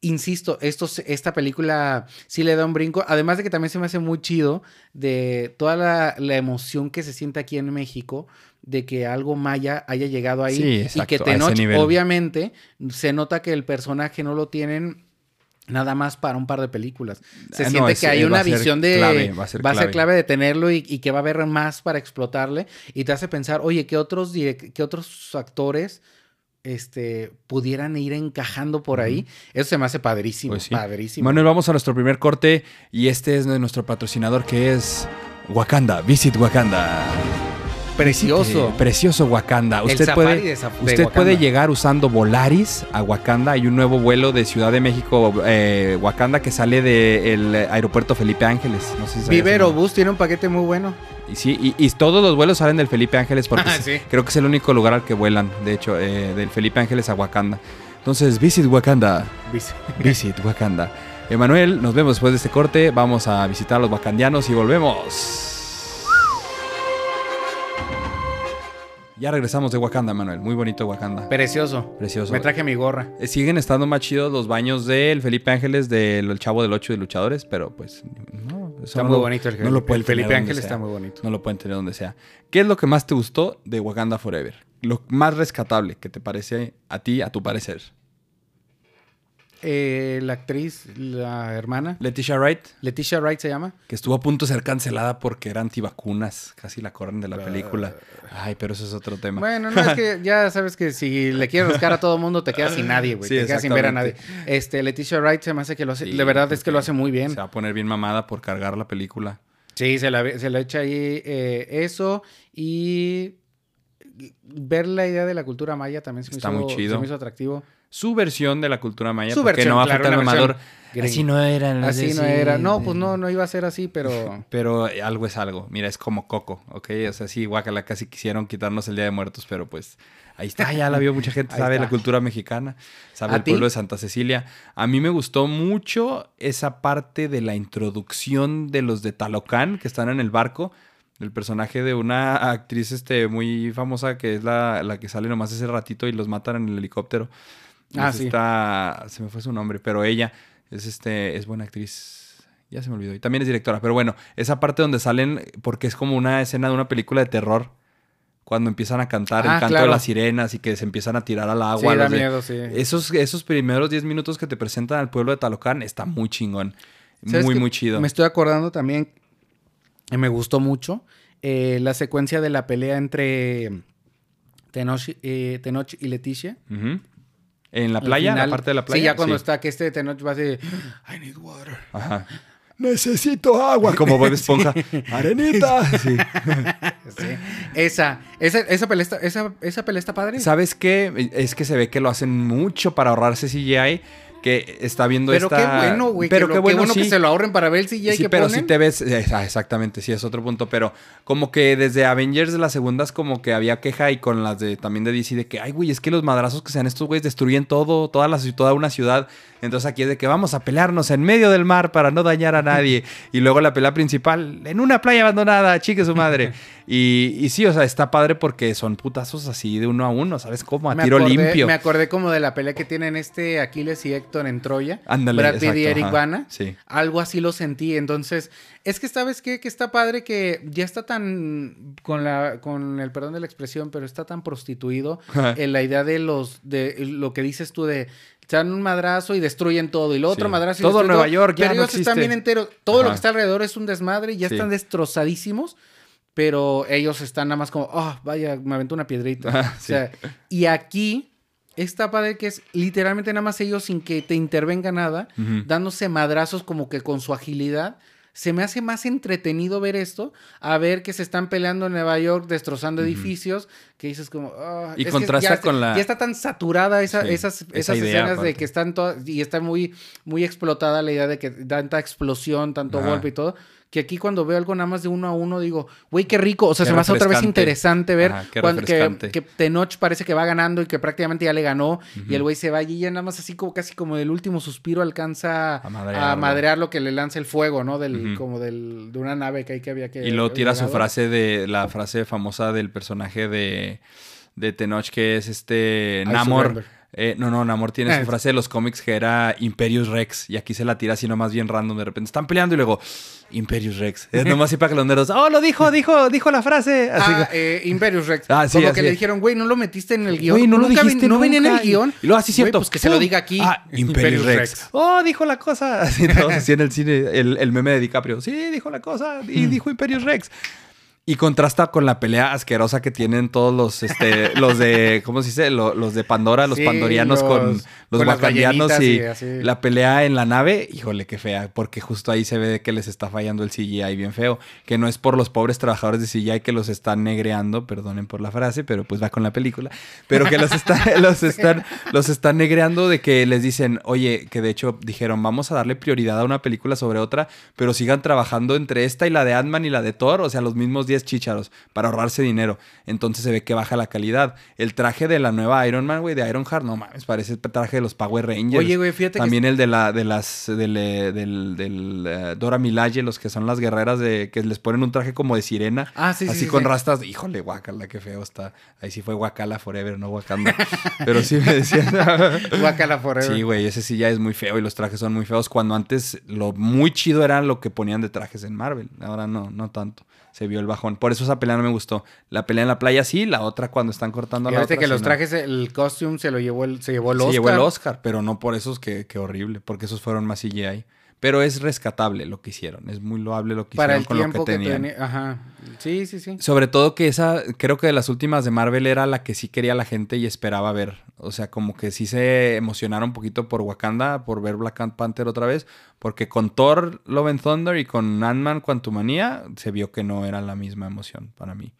Insisto, esto, esta película sí le da un brinco. Además de que también se me hace muy chido de toda la, la emoción que se siente aquí en México de que algo maya haya llegado ahí. Sí, y que Tenoch, obviamente, se nota que el personaje no lo tienen nada más para un par de películas. Se Ah, no, siente es- que hay va una ser visión de... clave, va a ser clave. clave de tenerlo y, y que va a haber más para explotarle. Y te hace pensar, oye, ¿qué otros, qué otros actores este, pudieran ir encajando por ahí? Eso se me hace padrísimo. Pues sí. Padrísimo. Manuel, vamos a nuestro primer corte y este es nuestro patrocinador que es Wakanda. Visit Wakanda. Precioso. Precioso Wakanda. Usted puede, de usted Wakanda. puede llegar usando Volaris a Wakanda. Hay un nuevo vuelo de Ciudad de México, eh, Wakanda, que sale del aeropuerto Felipe Ángeles. No sé si sabías Vive eso. Aerobús tiene un paquete muy bueno. Y sí, y, y todos los vuelos salen del Felipe Ángeles porque Ah, sí. creo que es el único lugar al que vuelan, de hecho, eh, del Felipe Ángeles a Wakanda. Entonces, visit Wakanda. Vice. Visit Wakanda. Emanuel, nos vemos después de este corte. Vamos a visitar a los wakandianos y volvemos. Ya regresamos de Wakanda, Manuel. Muy bonito Wakanda. Precioso. Precioso. Me traje mi gorra. Eh, Siguen estando más chidos los baños del Felipe Ángeles del el Chavo del 8 de Luchadores, pero pues no. Está muy lo- bonito el, no lo el Felipe donde Ángel sea. está muy bonito. No lo pueden tener donde sea. ¿Qué es lo que más te gustó de Wakanda Forever? Lo más rescatable que te parece a ti, a tu parecer. Eh, la actriz, la hermana, Leticia Wright, Leticia Wright se llama. que estuvo a punto de ser cancelada porque era antivacunas. Casi la corren de la película. Ay, pero eso es otro tema. Bueno, no es que ya sabes que si le quieres rascar a todo mundo te quedas sin nadie, güey. Sí, te quedas sin ver a nadie. Este, Leticia Wright se me hace que lo hace, Sí, de verdad es que lo hace muy bien. Se va a poner bien mamada por cargar la película. Sí, se la, se la echa ahí eh, eso y ver la idea de la cultura maya también se me, Está hizo, muy chido. se me hizo atractivo. Su versión de la cultura maya. Su porque versión, no va a claro, faltar el una mamador. Así no eran. los Así no sí, era. No, pues no, no iba a ser así, pero Pero algo es algo. Mira, es como Coco, ¿ok? O sea, sí, guacala, casi quisieron quitarnos el Día de Muertos, pero pues ahí está, ya la vio mucha gente, sabe está. la cultura mexicana, sabe ¿A el ti? pueblo de Santa Cecilia. A mí me gustó mucho esa parte de la introducción de los de Talocán, que están en el barco, del personaje de una actriz este, muy famosa, que es la, la que sale nomás ese ratito y los matan en el helicóptero. Ah, Es sí. esta- se me fue su nombre, pero ella es, este, es buena actriz. Ya se me olvidó. Y también es directora. Pero bueno, esa parte donde salen, porque es como una escena de una película de terror. Cuando empiezan a cantar el Ah, canto de las sirenas y que se empiezan a tirar al agua. sí, da miedo, sí. Esos, esos primeros 10 minutos que te presentan al pueblo de Talocán está muy chingón. ¿Sabes Muy, muy chido. Me estoy acordando también, y me gustó mucho, eh, la secuencia de la pelea entre Tenoch, eh, Tenoch y Leticia. Ujú. En la playa, final- la parte de la playa. Sí, ya cuando sí. está que este Tenoch va de I need water. Ajá. Necesito agua. Como Bob Esponja. Arenita. Sí. Sí. Esa, esa, esa pelea está, esa, esa pelea está padre. ¿Sabes qué? Es que se ve que lo hacen mucho para ahorrarse CGI. Que está viendo Pero esta... qué bueno, güey. Pero que qué bueno, que sí. se lo ahorren para ver el CGI Sí, que pero ponen. sí te ves... eh, ah, exactamente, sí, es otro punto. Pero como que desde Avengers de las segundas como que había queja y con las de también de DC de que, ay, güey, es que los madrazos que sean estos güeyes destruyen todo, toda, la, toda una ciudad. Entonces aquí es de que vamos a pelearnos en medio del mar para no dañar a nadie. y luego la pelea principal en una playa abandonada, chique su madre. y, y sí, o sea, está padre porque son putazos así de uno a uno, ¿sabes cómo? A Me tiro acordé- limpio. Me acordé como de la pelea que tienen este Aquiles y Héctor en Troya. Brad Pitt y Eric ajá. Bana. Sí. Algo así lo sentí. Entonces, es que sabes qué? que está padre que ya está tan con la con el perdón de la expresión, pero está tan prostituido en la idea de los de lo que dices tú de se dan un madrazo y destruyen todo y lo otro Sí. madrazo y Todo Nueva York ya pero no ellos están bien enteros. Todo lo que está alrededor es un desmadre y ya Sí. están destrozadísimos. Pero ellos están nada más como, oh, vaya, me aventó una piedrita. Ah, O sea, y aquí está padre que es literalmente nada más ellos sin que te intervenga nada, dándose madrazos como que con su agilidad. Se me hace más entretenido ver esto a ver que se están peleando en Nueva York, destrozando edificios, que dices como... ah, Y contrasta ya con la- Ya está tan saturada esa- Sí, esas, esa esas idea, escenas aparte. de que están todas... Y está muy, muy explotada la idea de que tanta explosión, tanto Ajá. golpe y todo, que aquí cuando veo algo nada más de uno a uno digo, güey, qué rico. O sea, Qué se me hace otra vez interesante ver Ajá, cuando- que, que Tenoch parece que va ganando y que prácticamente ya le ganó. Y el güey se va y ya nada más así como casi como del último suspiro alcanza A madrear, lo que le lanza el fuego, ¿no? Del, como del, de una nave que ahí que había que... Y luego tira su frase de la frase famosa del personaje de, de Tenoch que es este Namor. Eh, no, no, Namor tiene su frase de los cómics que era Imperius Rex. Y aquí se la tira así nomás bien random. De repente están peleando y luego Imperius Rex. Es nomás así para que los nerdos. ¡Oh, lo dijo, dijo, dijo la frase! Así Ah, que- eh, Imperius Rex. Ah, sí, como así que le dijeron, güey, no lo metiste en el guion. Güey, no lo Nunca dijiste ven- No venía en el nunca. guion. Y luego así cierto. pues que se lo diga aquí. Ah, Imperius Rex. ¡Oh, dijo la cosa! Así todos así en el cine, el, el meme de DiCaprio. Sí, dijo la cosa y Mm. dijo Imperius Rex. Y contrasta con la pelea asquerosa que tienen todos los, este, los de, ¿cómo se dice? Lo- Los, de Pandora, los Sí, pandorianos los- con los wakandianos y, la pelea en la nave. Híjole, qué fea, porque justo ahí se ve que les está fallando el CGI bien feo. Que no es por los pobres trabajadores de CGI que los están negreando, perdonen por la frase, pero pues va con la película. Pero que los, está- los, están, los están negreando de que les dicen, oye, que de hecho dijeron, vamos a darle prioridad a una película sobre otra, pero sigan trabajando entre esta y la de Ant-Man y la de Thor, o sea, los mismos 10 10 chícharos para ahorrarse dinero. Entonces se ve que baja la calidad. El traje de la nueva Iron Man, güey, de Iron Heart, no mames, parece el traje de los Power Rangers. Oye, güey, fíjate También el de la, de las, del, eh, del, del, eh, Dora Milaje, los que son las guerreras de, que les ponen un traje como de sirena. Ah, sí, sí, Así sí, con sí. rastas. Híjole, guacala, qué feo está. Ahí sí fue guacala forever, no Wakanda. Pero sí me decían. Guacala forever. Sí, güey, ese sí ya es muy feo y los trajes son muy feos. Cuando antes lo muy chido era lo que ponían de trajes en Marvel. Ahora no, no tanto. Se vio el bajón. Por eso esa pelea no me gustó. La pelea en la playa sí, la otra cuando están cortando la otra. que los no. trajes, el costume se lo llevó el, se llevó el Se Oscar. llevó el Oscar, pero no por esos que, que horrible, porque esos fueron más CGI. Pero es rescatable lo que hicieron. Es muy loable lo que Para hicieron el con lo que que, tenían. tenía. Ajá. Sí, sí, sí. Sobre todo que esa, creo que de las últimas de Marvel era la que sí quería la gente y esperaba ver. O sea, como que sí se emocionaron un poquito por Wakanda, por ver Black Panther otra vez. Porque con Thor, Love and Thunder y con Ant-Man, Quantumania, se vio que no era la misma emoción para mí.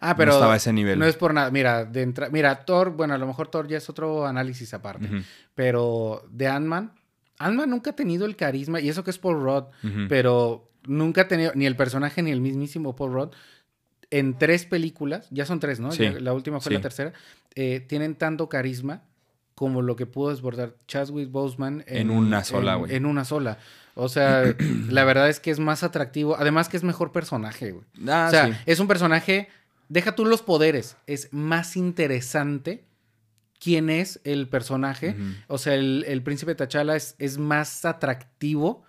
Ah, pero no estaba a ese nivel. no es por nada. Mira, de entra- mira, Thor, bueno, a lo mejor Thor ya es otro análisis aparte. Pero de Ant-Man, Ant-Man nunca ha tenido el carisma, y eso que es Paul Rudd, ujú. pero nunca ha tenido ni el personaje ni el mismísimo Paul Rudd. En tres películas, ya son tres, ¿no? Sí, Ya la última fue sí. la tercera. eh, tienen tanto carisma como lo que pudo desbordar Chadwick Boseman En una sola, en- güey. En, una sola. O sea, la verdad es que es más atractivo. Además que es mejor personaje, güey. Ah, o sea, sí. es un personaje. Deja tú los poderes. Es más interesante quién es el personaje. O sea, el, el príncipe T'Challa es, es más atractivo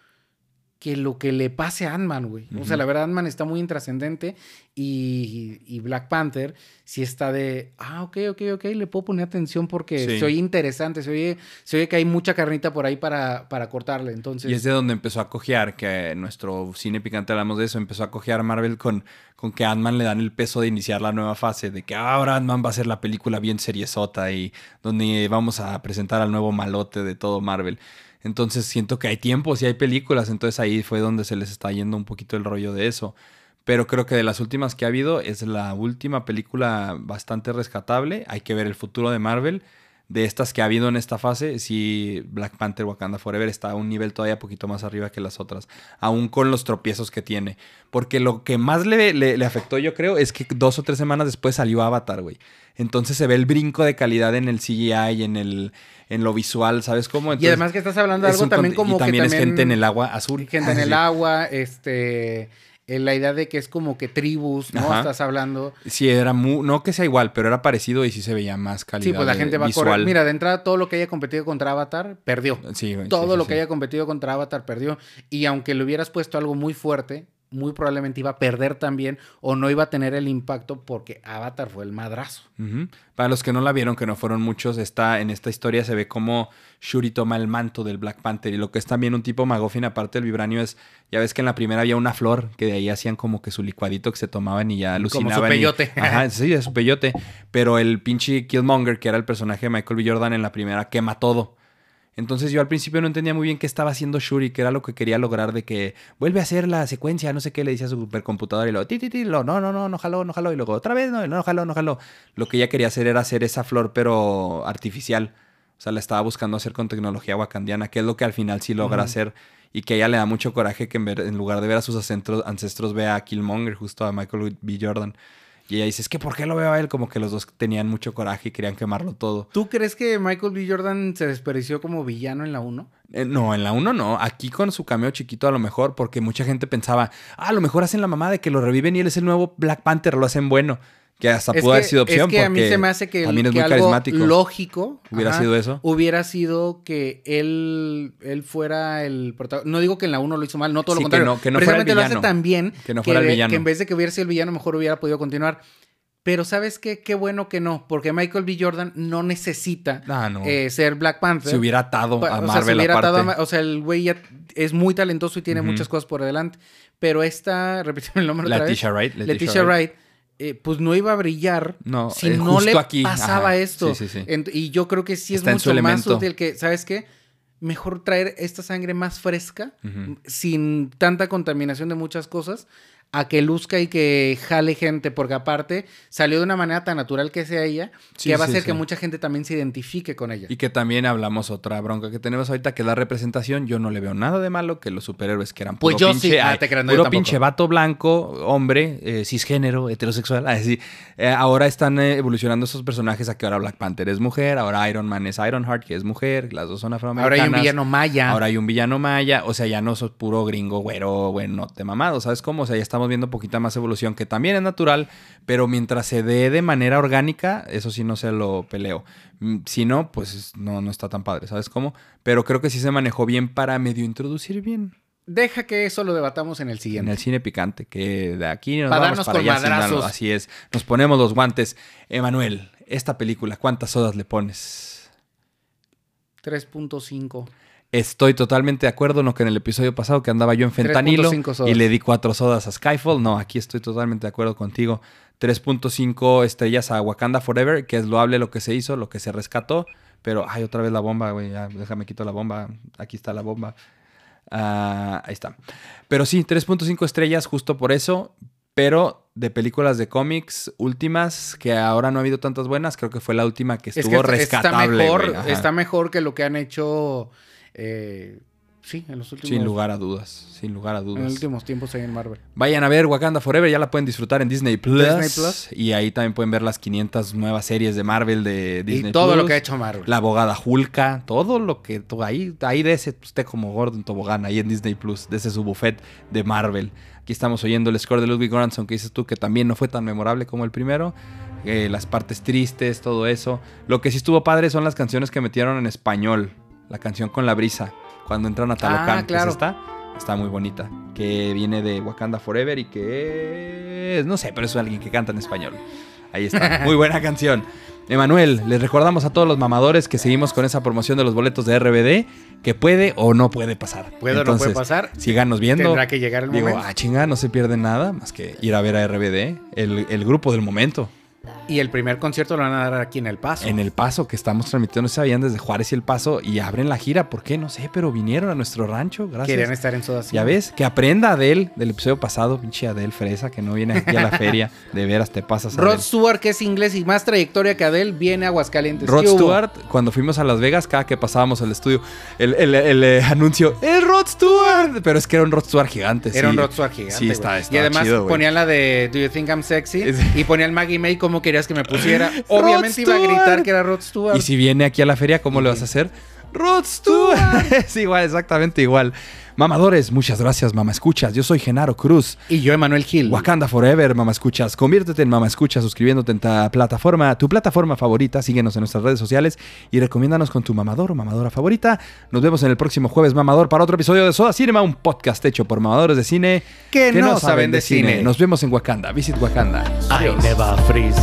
que lo que le pase a Ant-Man, güey. O sea, la verdad, Ant-Man está muy intrascendente y, y Black Panther sí está de, ah, ok, ok, ok, le puedo poner atención porque Sí. oye interesante, se oye, se oye que hay mucha carnita por ahí para, para cortarle. Entonces, Y es de donde empezó a cojear, que en nuestro cine picante hablamos de eso, empezó a cojear Marvel con, con que Ant-Man le dan el peso de iniciar la nueva fase, de que ahora Ant-Man va a ser la película bien seriesota y donde vamos a presentar al nuevo malote de todo Marvel. Entonces siento que hay tiempos y hay películas, entonces ahí fue donde se les está yendo un poquito el rollo de eso. Pero creo que de las últimas que ha habido es la última película bastante rescatable. Hay que ver el futuro de Marvel. De estas que ha habido en esta fase, sí, Black Panther Wakanda Forever está a un nivel todavía poquito más arriba que las otras. Aún con los tropiezos que tiene. Porque lo que más le, le- le afectó, yo creo, es que dos o tres semanas después salió Avatar, güey. Entonces se ve el brinco de calidad en el CGI y en, el, en lo visual, ¿sabes cómo? y además que estás hablando de algo también como y también que es gente en el agua azul. gente en el agua, este, la idea de que es como que tribus, ¿no? Ajá. Estás hablando. Sí, era muy, no que sea igual, pero era parecido y sí se veía más calidad. Sí, pues la de- gente va a visual. correr. Mira, de entrada todo lo que haya competido contra Avatar, perdió. Sí, Todo sí, lo que haya competido contra Avatar perdió. Y aunque le hubieras puesto algo muy fuerte, muy probablemente iba a perder también o no iba a tener el impacto porque Avatar fue el madrazo. Para los que no la vieron, que no fueron muchos, está, en esta historia se ve cómo Shuri toma el manto del Black Panther. Y lo que es también un tipo magofin, aparte del vibranio, es, ya ves que en la primera había una flor, que de ahí hacían como que su licuadito que se tomaban y ya Como su alucinaban. y- peyote. Ajá, sí, de su peyote. Pero el pinche Killmonger, que era el personaje de Michael B. Jordan en la primera, quema todo. Entonces yo al principio no entendía muy bien qué estaba haciendo Shuri, que era lo que quería lograr de que vuelve a hacer la secuencia, no sé qué le decía a su supercomputadora y luego ti, ti, ti, lo, no, no, no, no jaló, no jaló y luego otra vez, no, no jaló, no jaló. Lo que ella quería hacer era hacer esa flor pero artificial. O sea, la estaba buscando hacer con tecnología wakandiana, que es lo que al final sí logra hacer y que a ella le da mucho coraje que en, ver- en lugar de ver a sus ancestros, ancestros vea a Killmonger, justo a Michael B. Jordan. Y ella dice, es que ¿por qué lo veo a él? Como que los dos tenían mucho coraje y querían quemarlo todo. ¿Tú crees que Michael B. Jordan se desperdició como villano en la 1? Eh, no, en la 1 no. Aquí con su cameo chiquito a lo mejor, porque mucha gente pensaba, ah, a lo mejor hacen la mamá de que lo reviven y él es el nuevo Black Panther, lo hacen bueno. Que hasta Es pudo que- haber sido opción Es que a mí se me hace que, también es que muy algo carismático. lógico ¿Hubiera ajá, sido eso? Hubiera sido que él, él fuera el protagonista. No digo que en la 1 lo hizo mal, no todo Sí, lo que contrario. no- que no fuera el Precisamente lo hace villano. tan bien Que no fuera el villano. que en vez de que hubiera sido el villano, mejor hubiera podido continuar. Pero ¿sabes qué? Qué bueno que no, porque Michael B. Jordan no necesita Ah, no. eh, ser Black Panther. se hubiera atado a o sea, Marvel se hubiera aparte. atado a o sea, el güey ya es muy talentoso y tiene muchas cosas por delante. Pero esta, repíteme el nombre otra vez. Leticia Wright. Leticia Wright, eh, pues no iba a brillar No, si eh, no le aquí, pasaba ajá. esto. Sí, sí, sí. Ent- y yo creo que sí es Está mucho más útil que, ¿sabes qué? Mejor traer esta sangre más fresca, sin tanta contaminación de muchas cosas, a que luzca y que jale gente, porque aparte salió de una manera tan natural que sea ella, Sí, que va a sí, hacer que mucha gente también se identifique con ella. Y que también hablamos otra bronca que tenemos ahorita, que es la representación. Yo no le veo nada de malo que los superhéroes que eran puro Pues yo pinche, sí. Ah, te no, yo puro tampoco. pinche vato blanco, hombre, eh, cisgénero, heterosexual. Así, eh, ahora están eh, evolucionando esos personajes a que ahora Black Panther es mujer, ahora Iron Man es Ironheart, que es mujer, las dos son Ahora afroamericanas. hay un villano maya. Ahora hay un villano maya, o sea, ya no sos puro gringo, güero, bueno, te mamado, ¿sabes cómo? O sea, ya estamos viendo poquita más evolución, que también es natural, pero mientras se dé de manera orgánica, eso sí no se lo peleo. Mm, Si no, pues es- no, no está tan padre, ¿sabes cómo? Pero creo que sí se manejó bien para medio introducir bien Deja que eso lo debatamos en el en siguiente. el cine picante, que de aquí nos Pa' vamos para con allá madrazos. Así es, nos ponemos los guantes. Emanuel, esta película, ¿cuántas sodas le pones? 3.5. Estoy totalmente de acuerdo, no que en el episodio pasado que andaba yo en fentanilo 3.5 sodas. y le di cuatro sodas a Skyfall. No, aquí estoy totalmente de acuerdo contigo. 3.5 estrellas a Wakanda Forever, que es loable lo que se hizo, lo que se rescató. Pero, ay, otra vez la bomba, güey. déjame quito la bomba. Aquí está la bomba. Ah, ahí está. Pero sí, 3.5 estrellas justo por eso. Pero de películas de cómics últimas, que ahora no ha habido tantas buenas, creo que fue la última que Es estuvo que está rescatable. mejor, está mejor que lo que han hecho. Eh, sí, en los últimos. Sin lugar a dudas, sin lugar a En los dudas. últimos tiempos ahí en Marvel. Vayan a ver Wakanda Forever, ya la pueden disfrutar en Disney Plus. Disney Plus. Y ahí también pueden ver las 500 nuevas series de Marvel de Disney y todo Plus. lo que ha hecho Marvel. La abogada Hulka, todo lo que tú ahí, ahí de ese usted como Gordon Tobogán, ahí en Disney Plus, de ese su buffet de Marvel. Aquí estamos oyendo el score de Ludwig Göransson, que dices tú que también no fue tan memorable como el primero. Eh, las partes tristes, todo eso. Lo que sí estuvo padre son las canciones que metieron en español. La canción con la brisa, cuando entran a Talocan, Ah, que es esta. Está muy bonita. Que viene de Wakanda Forever y que es, no sé, pero es alguien que canta en español. Ahí está. Muy buena canción. Emanuel, les recordamos a todos los mamadores que seguimos con esa promoción de los boletos de RBD, que puede o no puede pasar. Puede o no puede pasar. Síganos viendo. Tendrá que llegar el Digo, momento. ah, chinga, no se pierde nada más que ir a ver a RBD, el, el grupo del momento. Y el primer concierto lo van a dar aquí en El Paso. En El Paso, que estamos transmitiendo, no se sabían desde Juárez y El Paso, y abren la gira. ¿Por qué? No sé, pero vinieron a nuestro rancho. Gracias. Querían estar en Soda Ya ves, que aprenda Adel del episodio pasado, pinche Adel Fresa, que no viene aquí a la feria. De veras, te pasas. Rod Adel. Stewart, que es inglés y más trayectoria que Adele, viene a Aguascalientes. Rod. Stewart, cuando fuimos a Las Vegas, cada que pasábamos al estudio, el, el- el, eh, anuncio, ¡es Rod Stewart! Pero es que era un Rod Stewart gigante. Era sí. un Rod Stewart gigante. Sí, güey. está, Y está además chido, ponían la de Do You Think I'm Sexy? Es- Y ponían Maggie May como querías que me pusiera. Obviamente iba a gritar que era Rod Stewart. Y si viene aquí a la feria, ¿cómo le vas a hacer? Rod Stewart. es igual, exactamente igual. Mamadores, muchas gracias, mamá escuchas. Yo soy Genaro Cruz. Y yo, Emanuel Gil. Wakanda Forever, mamá escuchas. Conviértete en mamá escuchas suscribiéndote en ta plataforma, tu plataforma favorita. Síguenos en nuestras redes sociales y recomiéndanos con tu mamador o mamadora favorita. Nos vemos en el próximo jueves, mamador, para otro episodio de Soda Cinema, un podcast hecho por mamadores de cine Que no saben de cine. Nos vemos en Wakanda. Visit Wakanda. I never freeze.